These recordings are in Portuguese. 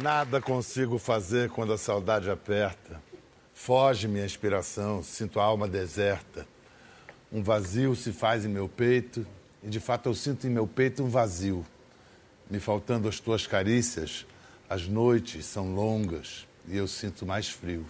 Nada consigo fazer quando a saudade aperta. Foge minha inspiração, sinto a alma deserta. Um vazio se faz em meu peito, e de fato eu sinto em meu peito um vazio. Me faltando as tuas carícias, as noites são longas e eu sinto mais frio.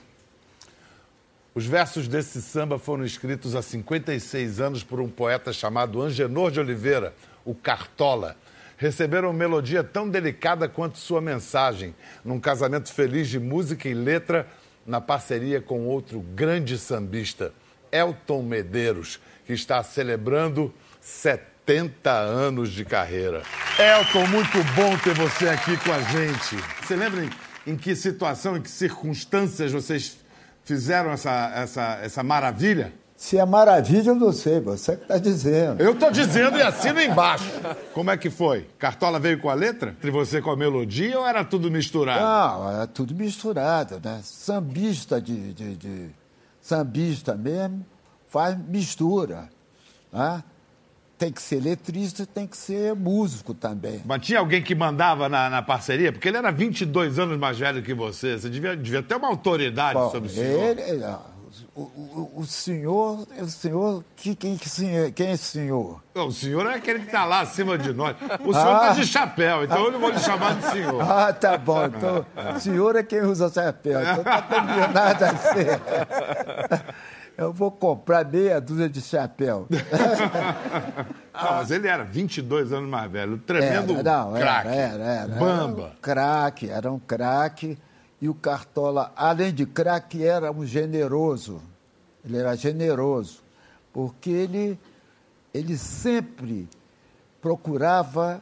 Os versos desse samba foram escritos há 56 anos por um poeta chamado Angenor de Oliveira, o Cartola. Receberam melodia tão delicada quanto sua mensagem, num casamento feliz de música e letra, na parceria com outro grande sambista, Elton Medeiros, que está celebrando 70 anos de carreira. Elton, muito bom ter você aqui com a gente. Você lembra em, que situação, em que circunstâncias vocês fizeram essa, essa, essa maravilha? Se é maravilha, eu não sei, você que está dizendo. Eu estou dizendo e assino embaixo. Como é que foi? Cartola veio com a letra? Entre você com a melodia ou era tudo misturado? Não, era tudo misturado, né? Sambista de, de, de sambista mesmo faz mistura, né? Tem que ser letrista, tem que ser músico também. Mas tinha alguém que mandava na, na parceria? Porque ele era 22 anos mais velho que você. Você devia, devia ter uma autoridade Bom, sobre o senhor. ele, ele- o, o, o senhor, o senhor, que, quem, que senhor, quem é esse senhor? Não, o senhor é aquele que está lá acima de nós. O senhor está Ah. de chapéu, então eu não vou lhe chamar de senhor. Ah, tá bom. Então, o senhor é quem usa chapéu. Então tá combinado assim. Eu vou comprar meia dúzia de chapéu. Ah, mas ele era 22 anos mais velho. Tremendo Era, não, era, craque. era, era. Bamba. Era um craque, era um craque. E o Cartola, além de craque, era um generoso. Ele era generoso, porque ele, ele sempre procurava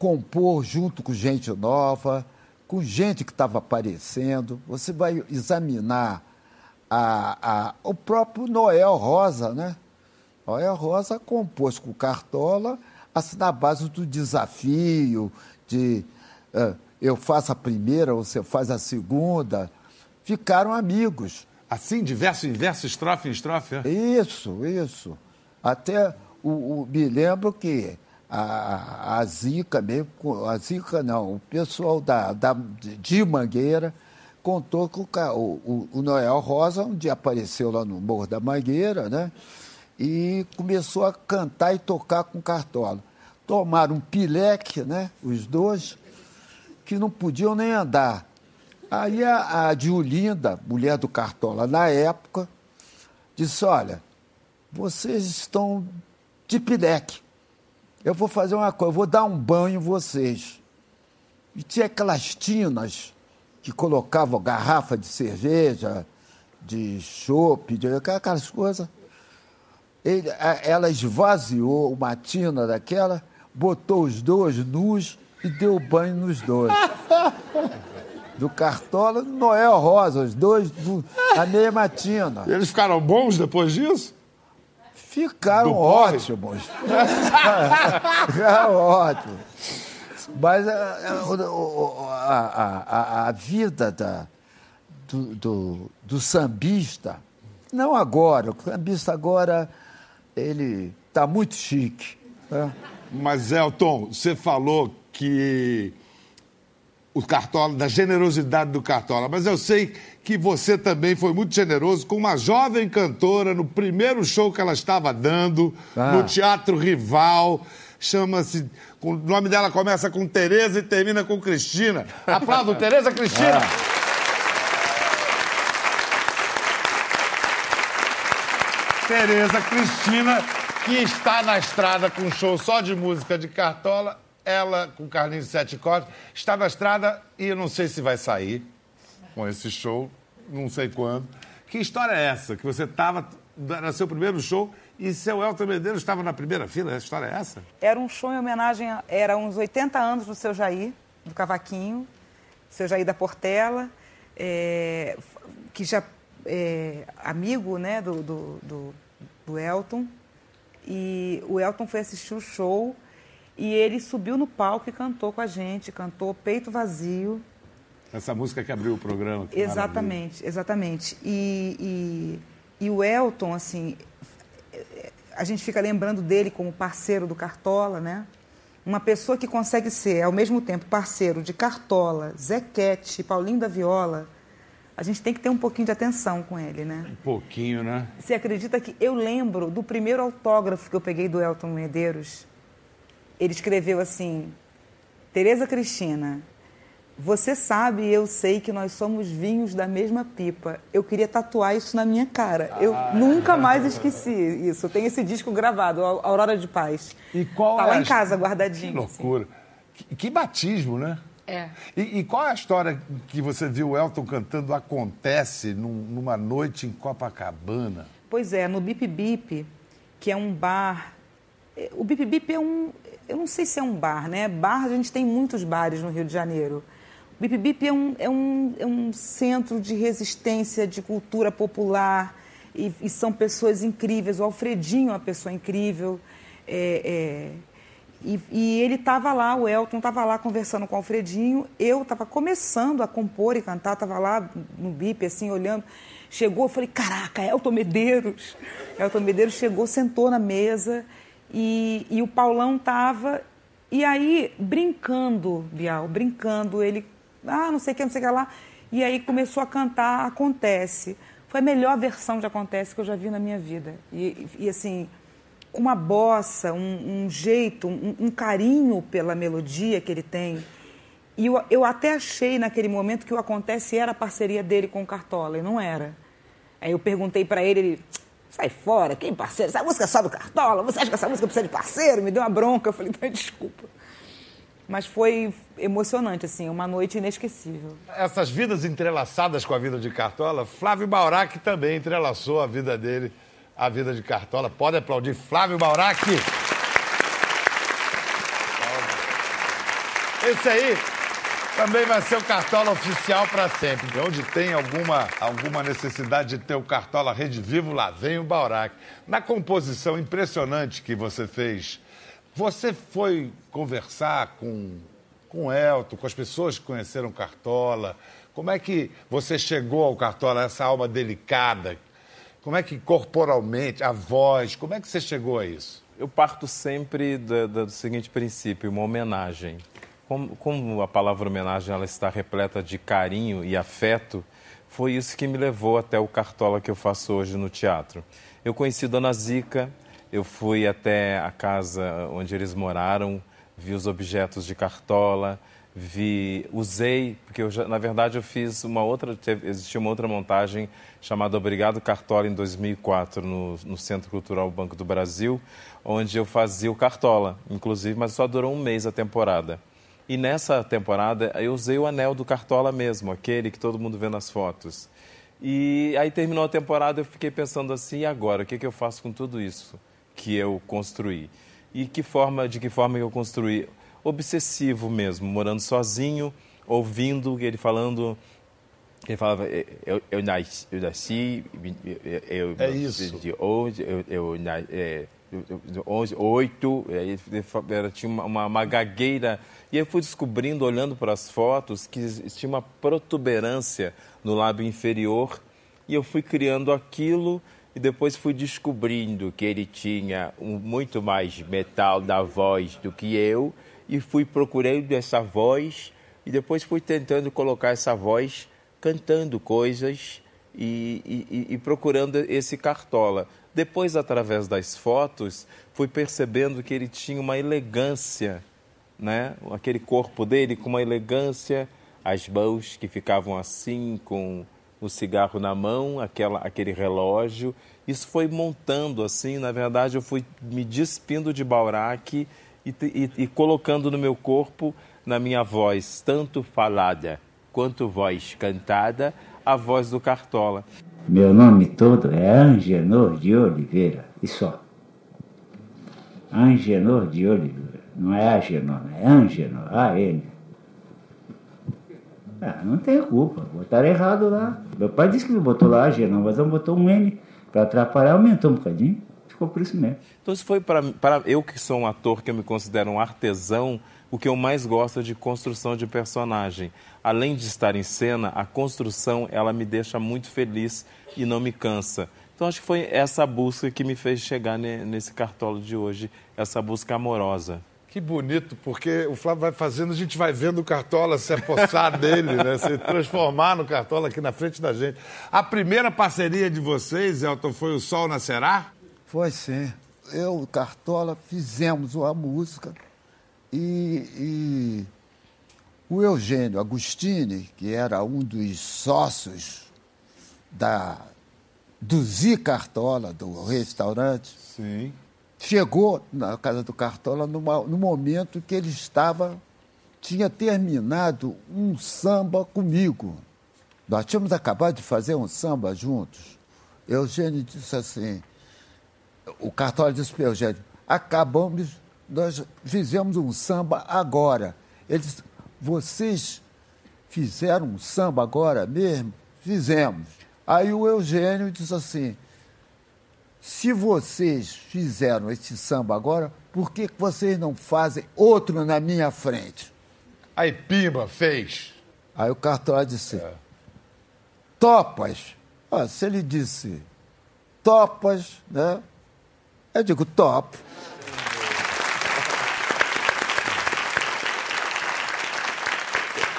compor junto com gente nova, com gente que estava aparecendo. Você vai examinar a, a, o próprio Noel Rosa, né? Noel Rosa compôs com Cartola assim, na base do desafio, de eh, eu faço a primeira, você faz a segunda. Ficaram amigos. Assim, de verso em verso, estrofe em estrofe. é? Isso, isso. Até o, o- me lembro que a, a Zica mesmo, a Zica não, o pessoal da, da, de Mangueira contou que o, o- o Noel Rosa um dia apareceu lá no Morro da Mangueira, né? E começou a cantar e tocar com Cartola. Tomaram um pileque, né? Os dois, que não podiam nem andar. Aí a, a Diolinda, mulher do Cartola na época, disse: Olha, vocês estão de pileque. Eu vou fazer uma coisa, eu vou dar um banho em vocês. E tinha aquelas tinas que colocavam garrafa de cerveja, de chopp, de aquelas coisas. Ele, ela esvaziou uma tina daquela, botou os dois nus e deu banho nos dois. Do Cartola e do Noel Rosa, os dois do, na mesma tina. Eles ficaram bons depois disso? Ficaram ótimos. Ficaram ótimos. Mas a, o- o- a, a- a- a vida da, do, do, do sambista, não agora, o sambista agora, ele está muito chique. né? Mas, Elton, você falou que o Cartola, da generosidade do Cartola, mas eu sei que você também foi muito generoso com uma jovem cantora no primeiro show que ela estava dando, Ah. no Teatro Rival. Chama-se. O nome dela começa com Tereza e termina com Cristina. Aplaudo, Tereza Cristina! Tereza Cristina, que está na estrada com um show só de música de Cartola. Ela, com Carlinhos Sete Cortes, está na estrada e eu não sei se vai sair com esse show, não sei quando. Que história é essa? Que você estava, era seu primeiro show e seu Elton Medeiros estava na primeira fila? Essa história é essa? Era um show em homenagem, a, era uns 80 anos do seu Jair, do Cavaquinho, seu Jair da Portela, é, que já é amigo né, do, do, do, do Elton. E o Elton foi assistir o show e ele subiu no palco e cantou com a gente, cantou Peito Vazio. Essa música que abriu o programa. que maravilha. Exatamente, exatamente. E, e, e o Elton, assim, a gente fica lembrando dele como parceiro do Cartola, né? uma pessoa que consegue ser, ao mesmo tempo, parceiro de Cartola, Zequete, Paulinho da Viola, a gente tem que ter um pouquinho de atenção com ele, né? Um pouquinho, né? Você acredita que eu lembro do primeiro autógrafo que eu peguei do Elton Medeiros? Ele escreveu assim: Tereza Cristina, você sabe e eu sei que nós somos vinhos da mesma pipa. Eu queria tatuar isso na minha cara. Eu ah. nunca mais esqueci isso. Eu tenho esse disco gravado, Aurora de Paz. E qual tá é lá em casa, guardadinho. Que loucura. Assim. Que, que, batismo, né? É. E, e, qual é a história que você viu o Elton cantando acontece num, numa noite em Copacabana? Pois é, no Bip Bip, que é um bar. É, o Bip Bip é um. Eu não sei se é um bar, né? Bar, a gente tem muitos bares no Rio de Janeiro. O Bip Bip é um, é um, é um centro de resistência, de cultura popular. E, e são pessoas incríveis. O Alfredinho é uma pessoa incrível. É, é e, e ele estava lá, o Elton estava lá conversando com o Alfredinho. Eu estava começando a compor e cantar, estava lá no bip, assim, olhando. Chegou, eu falei, caraca, Elton Medeiros. Elton Medeiros chegou, sentou na mesa e, e o Paulão estava. E aí, brincando, Bial, brincando, ele, ah, não sei o que, não sei o que lá. E aí começou a cantar Acontece. Foi a melhor versão de Acontece que eu já vi na minha vida. E, e assim, com uma bossa, um, um jeito, um, um, carinho pela melodia que ele tem. E eu, eu até achei naquele momento que o Acontece era a parceria dele com o Cartola, e não era. Aí eu perguntei para ele, ele, sai fora, quem parceiro? Essa música é só do Cartola? Você acha que essa música precisa de parceiro? Me deu uma bronca, eu falei, desculpa. Mas foi emocionante, assim, uma noite inesquecível. Essas vidas entrelaçadas com a vida de Cartola, Flávio Baurac também entrelaçou a vida dele a vida de Cartola. Pode aplaudir Flávio Baurac. Esse aí também vai ser o Cartola oficial para sempre. Onde tem alguma, alguma necessidade de ter o Cartola Rede Vivo, lá vem o Baurac. Na composição impressionante que você fez, você foi conversar com, com o Elton, com as pessoas que conheceram Cartola. Como é que você chegou ao Cartola, essa alma delicada como é que corporalmente, a voz, como é que você chegou a isso? Eu parto sempre do, do seguinte princípio, uma homenagem. Como, como, a palavra homenagem ela está repleta de carinho e afeto, foi isso que me levou até o Cartola que eu faço hoje no teatro. Eu conheci Dona Zica, eu fui até a casa onde eles moraram, vi os objetos de Cartola, vi, usei, porque já, na verdade eu fiz uma outra, existia uma outra montagem chamada Obrigado Cartola em 2004 no, no Centro Cultural Banco do Brasil, onde eu fazia o Cartola, inclusive, mas só durou um mês a temporada. E nessa temporada eu usei o anel do Cartola mesmo, aquele que todo mundo vê nas fotos. E aí terminou a temporada, eu fiquei pensando assim, e agora, o que, que eu faço com tudo isso que eu construí? E que forma, de que forma eu construí? obsessivo mesmo, morando sozinho, ouvindo ele falando. Ele falava, eu, eu nasci, eu nasci, eu, é isso. de hoje, eu, eu, é, onze, oito, ele tinha uma, uma, gagueira. E eu fui descobrindo, olhando para as fotos, que tinha uma protuberância no lábio inferior. E eu fui criando aquilo e depois fui descobrindo que ele tinha um, muito mais metal da voz do que eu e fui procurando essa voz e depois fui tentando colocar essa voz cantando coisas e, e, e, procurando esse cartola. Depois, através das fotos, fui percebendo que ele tinha uma elegância, né? aquele corpo dele com uma elegância, as mãos que ficavam assim, com o cigarro na mão, aquela, aquele relógio. Isso foi montando assim, na verdade, eu fui me despindo de Baurac e, e, e colocando no meu corpo, na minha voz, tanto falada quanto voz cantada, a voz do Cartola. Meu nome todo é Angenor de Oliveira, e só. Angenor de Oliveira. Não é Agenor, é Angenor, A-N. Ah, não tem culpa, botaram errado lá. Meu pai disse que botou lá Agenor, mas eu botou um N para atrapalhar, aumentou um bocadinho ficou por isso mesmo. Então, isso foi para eu que sou um ator, que eu me considero um artesão, o que eu mais gosto é de construção de personagem. Além de estar em cena, a construção ela me deixa muito feliz e não me cansa. Então acho que foi essa busca que me fez chegar nesse cartolo de hoje, essa busca amorosa. Que bonito, porque o Flávio vai fazendo, a gente vai vendo o Cartola se apossar dele, né? se transformar no Cartola aqui na frente da gente. A primeira parceria de vocês, Elton, foi o Sol Nascerá? Foi sim. Eu e o Cartola fizemos uma música e, e o Eugênio Agostini, que era um dos sócios da, do Zi Cartola, do restaurante, Sim. Chegou na casa do Cartola numa, no momento que ele estava, tinha terminado um samba comigo. Nós tínhamos acabado de fazer um samba juntos. Eugênio disse assim, o Cartola disse para Eugênio, acabamos, nós fizemos um samba agora. Ele disse, vocês fizeram um samba agora mesmo? Fizemos. Aí o Eugênio disse assim, se vocês fizeram esse samba agora, por que vocês não fazem outro na minha frente? Aí Pimba fez. Aí o Cartola disse, topas. Ó, se ele disse topas, né? Eu digo topo.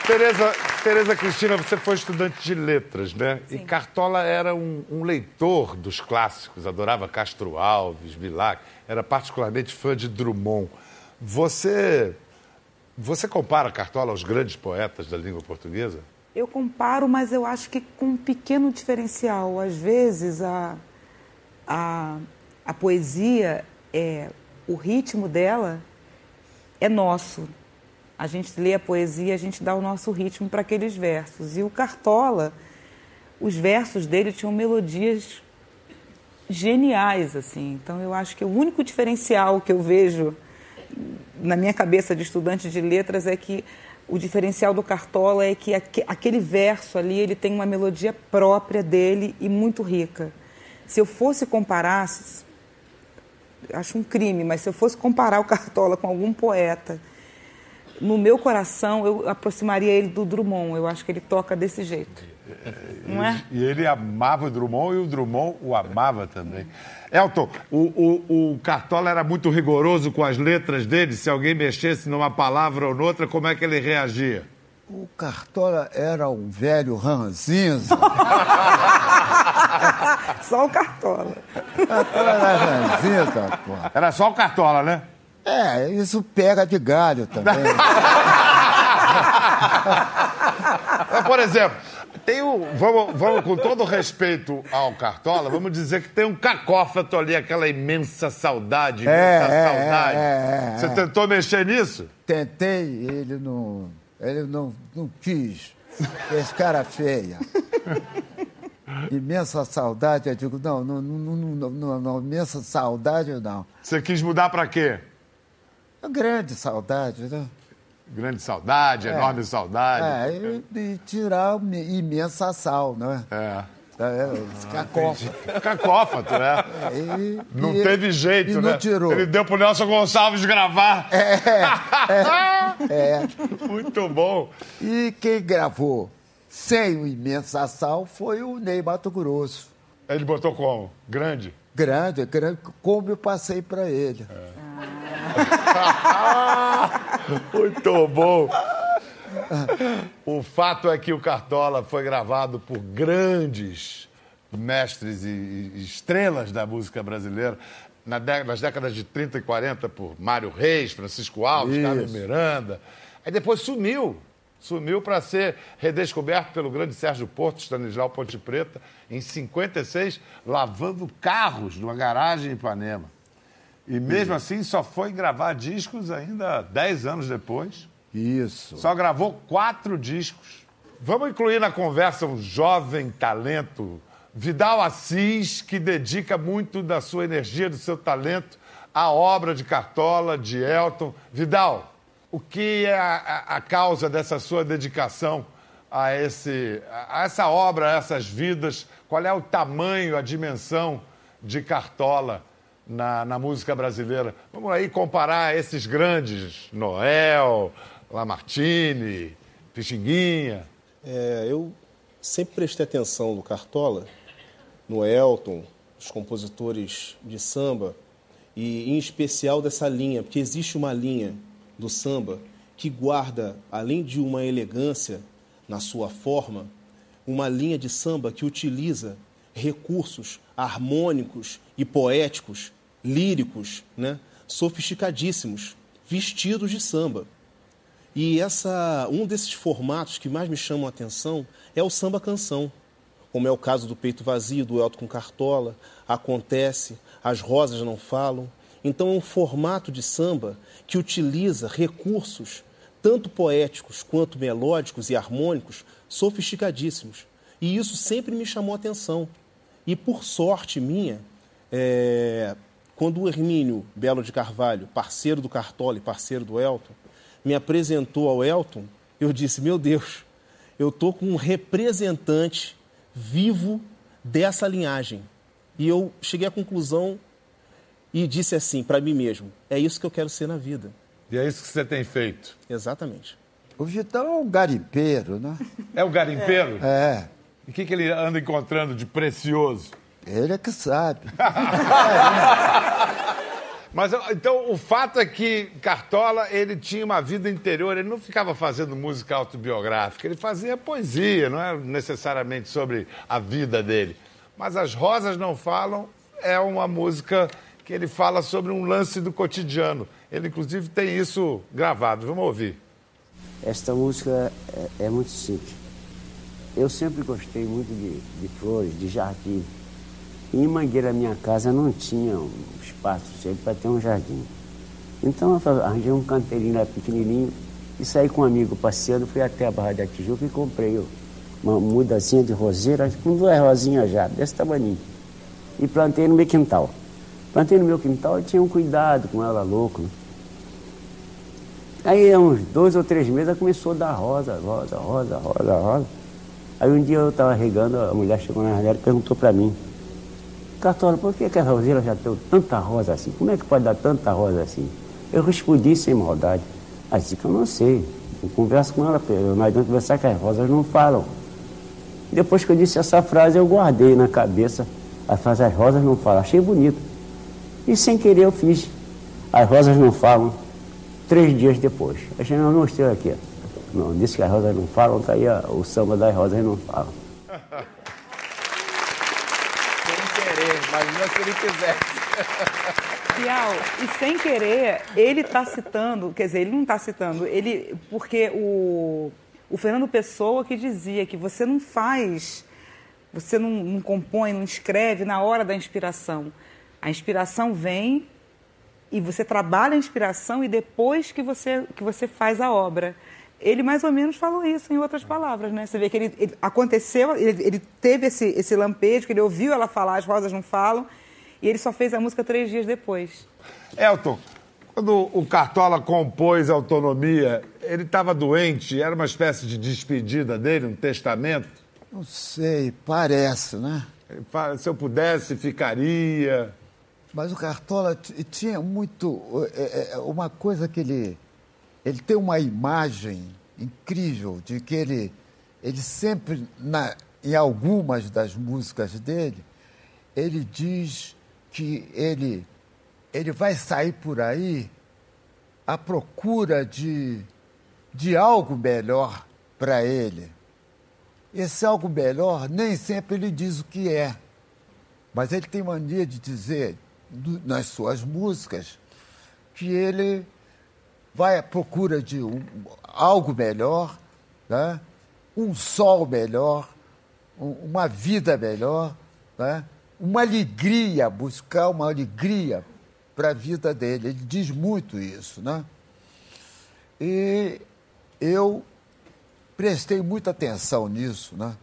Tereza, Tereza Cristina, você foi estudante de letras, né? E Cartola era um, um leitor dos clássicos, adorava Castro Alves, Bilac, era particularmente fã de Drummond. Você, você compara Cartola aos grandes poetas da língua portuguesa? Eu comparo, mas eu acho que com um pequeno diferencial. Às vezes a, a, a poesia, é, o ritmo dela é nosso. A gente lê a poesia, a gente dá o nosso ritmo para aqueles versos. E o Cartola, os versos dele tinham melodias geniais, assim. Então eu acho que o único diferencial que eu vejo na minha cabeça de estudante de letras é que o diferencial do Cartola é que aque- aquele verso ali ele tem uma melodia própria dele e muito rica. Se eu fosse comparar, acho um crime, mas se eu fosse comparar o Cartola com algum poeta, no meu coração eu aproximaria ele do Drummond. Eu acho que ele toca desse jeito. Não é? E ele amava o Drummond e o Drummond o amava também. Elton, o, o, o Cartola era muito rigoroso com as letras dele. Se alguém mexesse numa palavra ou noutra, como é que ele reagia? O Cartola era um velho ranzinza. Só o Cartola. Cartola era ranzinza, pô. Era só o Cartola, né? É, isso pega de galho também. Por exemplo, tem um. Vamos, vamos, com todo respeito ao Cartola, vamos dizer que tem um cacófato ali, aquela imensa saudade, imensa É, é, saudade. é, é, é. Você tentou mexer nisso? Tentei, ele não, ele não, não quis. Fez cara feia. Imensa saudade, eu digo, não, não, não, não, não, não, imensa saudade não. Você quis mudar pra quê? Grande saudade, né? Grande saudade, enorme saudade. É, e, e tirar uma imensa sal, né? É. É, cacófato. Cacófato, né? E- Não e ele- teve jeito, e né? não tirou. Ele deu pro Nelson Gonçalves gravar. É. Muito bom. E quem gravou sem o imensa sal foi o Ney Mato Grosso. Ele botou como? Grande? Grande, grande, como eu passei para ele. Muito bom. O fato é que o Cartola foi gravado por grandes mestres e estrelas da música brasileira. Nas décadas de 30 e 40, por Mário Reis, Francisco Alves, Isso. Carlos Miranda. Aí depois sumiu. Sumiu para ser redescoberto pelo grande Sérgio Porto, Stanislau Ponte Preta, em 56, lavando carros numa garagem em Ipanema. E mesmo assim só foi gravar discos ainda 10 anos depois. Isso. Só gravou quatro discos. Vamos incluir na conversa um jovem talento, Vidal Assis, que dedica muito da sua energia, do seu talento à obra de Cartola, de Elton. Vidal, o que é a, a- a causa dessa sua dedicação a, esse, a essa obra, a essas vidas? Qual é o tamanho, a dimensão de Cartola na, na música brasileira? Vamos aí comparar esses grandes, Noel, Lamartine, Pixinguinha. É, eu sempre prestei atenção no Cartola, no Elton, os compositores de samba, e em especial dessa linha, porque existe uma linha do samba que guarda, além de uma elegância na sua forma, uma linha de samba que utiliza recursos harmônicos e poéticos, líricos, né, sofisticadíssimos, vestidos de samba. E essa, um desses formatos que mais me chamam a atenção é o samba canção, como é o caso do Peito Vazio, do Elton com Cartola, Acontece, As Rosas Não Falam. Então é um formato de samba que utiliza recursos tanto poéticos quanto melódicos e harmônicos sofisticadíssimos. E isso sempre me chamou a atenção. E por sorte minha, é, quando o Hermínio Belo de Carvalho, parceiro do Cartola e parceiro do Elton, me apresentou ao Elton, eu disse: Meu Deus, eu estou com um representante vivo dessa linhagem. E eu cheguei à conclusão e disse assim para mim mesmo: é isso que eu quero ser na vida. E é isso que você tem feito. Exatamente. O Vitão é um garimpeiro, né? É o garimpeiro? É. E o que, que ele anda encontrando de precioso? Ele é que sabe. Mas então o fato é que Cartola ele tinha uma vida interior, ele não ficava fazendo música autobiográfica, ele fazia poesia, não é necessariamente sobre a vida dele. Mas As Rosas Não Falam é uma música que ele fala sobre um lance do cotidiano. Ele, inclusive, tem isso gravado. Vamos ouvir. Esta música é, é muito simples. Eu sempre gostei muito de, de flores, de jardim. E em Mangueira, minha casa, não tinha um espaço suficiente para ter um jardim. Então eu arranjei um canteirinho lá pequenininho e saí com um amigo passeando, fui até a Barra da Tijuca e comprei uma mudazinha de roseira, com duas rosinhas já, desse tamanho. E plantei no meu quintal. Plantei no meu quintal e tinha um cuidado com ela louco. Né? Aí, uns dois ou três meses, ela começou a dar rosa, rosa, rosa, rosa, rosa. Aí um dia eu estava regando, a mulher chegou na janela e perguntou para mim, Cartola, por que, que a roseira já deu tanta rosa assim? Como é que pode dar tanta rosa assim? Eu respondi sem maldade. Aí disse que eu não sei. Eu converso com ela, não adianta conversar que as rosas não falam. Depois que eu disse essa frase, eu guardei na cabeça a frase as rosas não falam. Achei bonito. E sem querer eu fiz. As rosas não falam três dias depois. A gente não mostrei aqui. Não, disse que as rosas não falam, tá aí o samba das rosas não falam. Sem querer, imagina se ele quisesse. Piau, e sem querer, ele está citando, quer dizer, ele não está citando, ele, porque o, o Fernando Pessoa que dizia que você não faz, você não, não compõe, não escreve na hora da inspiração. A inspiração vem e você trabalha a inspiração e depois que você, que você faz a obra. Ele mais ou menos falou isso em outras palavras, né? Você vê que ele, ele aconteceu, ele, ele, teve esse, esse lampejo, que ele ouviu ela falar, as rosas não falam, e ele só fez a música três dias depois. Elton, quando o Cartola compôs Autonomia, ele estava doente? Era uma espécie de despedida dele, um testamento? Não sei, parece, né? Fala, se eu pudesse, ficaria. Mas o Cartola tinha muito. É, uma coisa que ele. Ele tem uma imagem incrível de que ele, ele sempre, na, em algumas das músicas dele, ele diz que ele, ele vai sair por aí à procura de, de algo melhor para ele. Esse algo melhor nem sempre ele diz o que é, mas ele tem mania de dizer nas suas músicas que ele vai à procura de um, algo melhor, né? um sol melhor, um, uma vida melhor, né? uma alegria, buscar uma alegria para a vida dele. Ele diz muito isso, né? E eu prestei muita atenção nisso, né?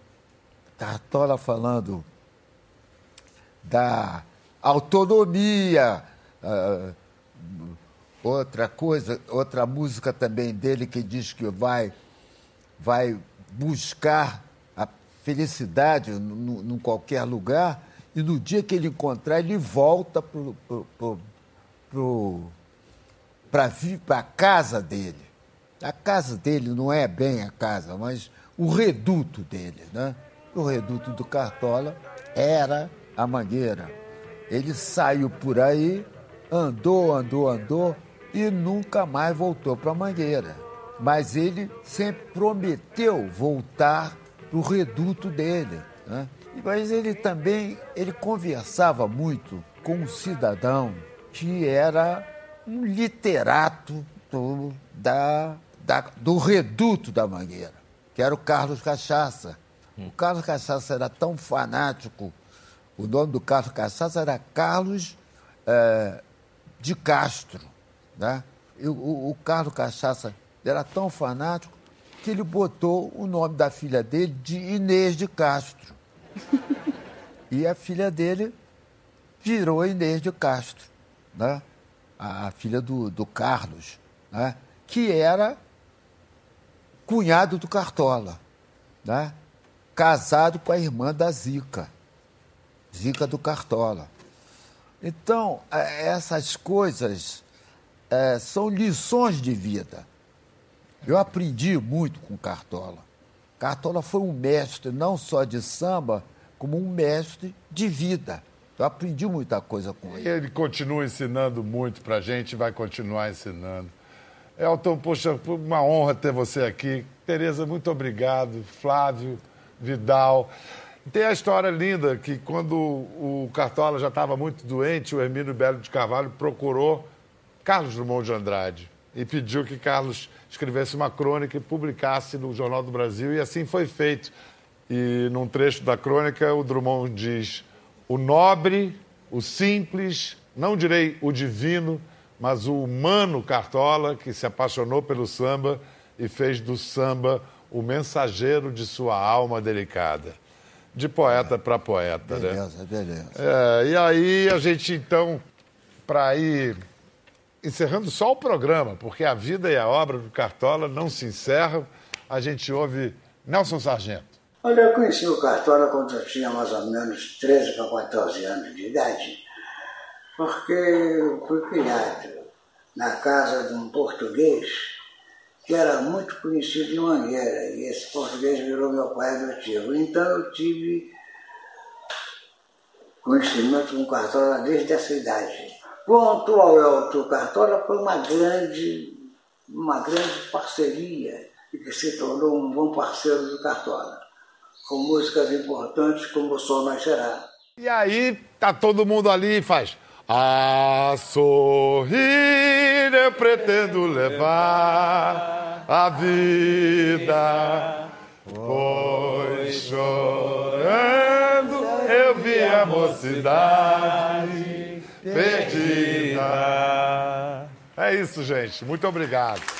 Cartola falando da autonomia. Uh, outra coisa, outra música também dele que diz que vai, vai buscar a felicidade em qualquer lugar e no dia que ele encontrar, ele volta para a casa dele. A casa dele não é bem a casa, mas o reduto dele. Né? O reduto do Cartola era a Mangueira. Ele saiu por aí andou, andou, andou e nunca mais voltou para Mangueira. Mas ele sempre prometeu voltar para o reduto dele. Né? Mas ele também ele conversava muito com um cidadão que era um literato do, da, da, do reduto da Mangueira, que era o Carlos Cachaça. O Carlos Cachaça era tão fanático, o nome do Carlos Cachaça era Carlos é, de Castro. Né? E o, o Carlos Cachaça era tão fanático que ele botou o nome da filha dele de Inês de Castro. e a filha dele virou Inês de Castro, né? a, a filha do, do Carlos, né? que era cunhado do Cartola, né? casado com a irmã da Zica, Zica do Cartola. Então, é, essas coisas é, são lições de vida. Eu aprendi muito com Cartola. Cartola foi um mestre não só de samba, como um mestre de vida. Eu aprendi muita coisa com ele. Ele continua ensinando muito para a gente, vai continuar ensinando. Elton, poxa, uma honra ter você aqui. Tereza, muito obrigado. Flávio, Vidal. Tem a história linda que quando o Cartola já estava muito doente, o Hermínio Belo de Carvalho procurou Carlos Drummond de Andrade e pediu que Carlos escrevesse uma crônica e publicasse no Jornal do Brasil, e assim foi feito. E num trecho da crônica, o Drummond diz: o nobre, o simples, não direi o divino, mas o humano Cartola, que se apaixonou pelo samba e fez do samba o mensageiro de sua alma delicada. De poeta é. para poeta, beleza, né? Beleza, beleza. É, e aí a gente, então, para ir encerrando só o programa, porque a vida e a obra do Cartola não se encerram, a gente ouve Nelson Sargento. Olha, eu conheci o Cartola quando eu tinha mais ou menos 13 para 14 anos de idade, porque eu fui criado na casa de um português que era muito conhecido em Mangueira, e esse português virou meu pai adotivo. Então eu tive conhecimento com o Cartola desde essa idade. Quanto ao Elton Cartola, foi uma grande, uma grande parceria e que se tornou um bom parceiro do Cartola com músicas importantes como O Sol Nascerá. E aí tá todo mundo ali e faz. A sorrir eu pretendo levar a vida, pois chorando eu vi a mocidade perdida. É isso, gente. Muito obrigado.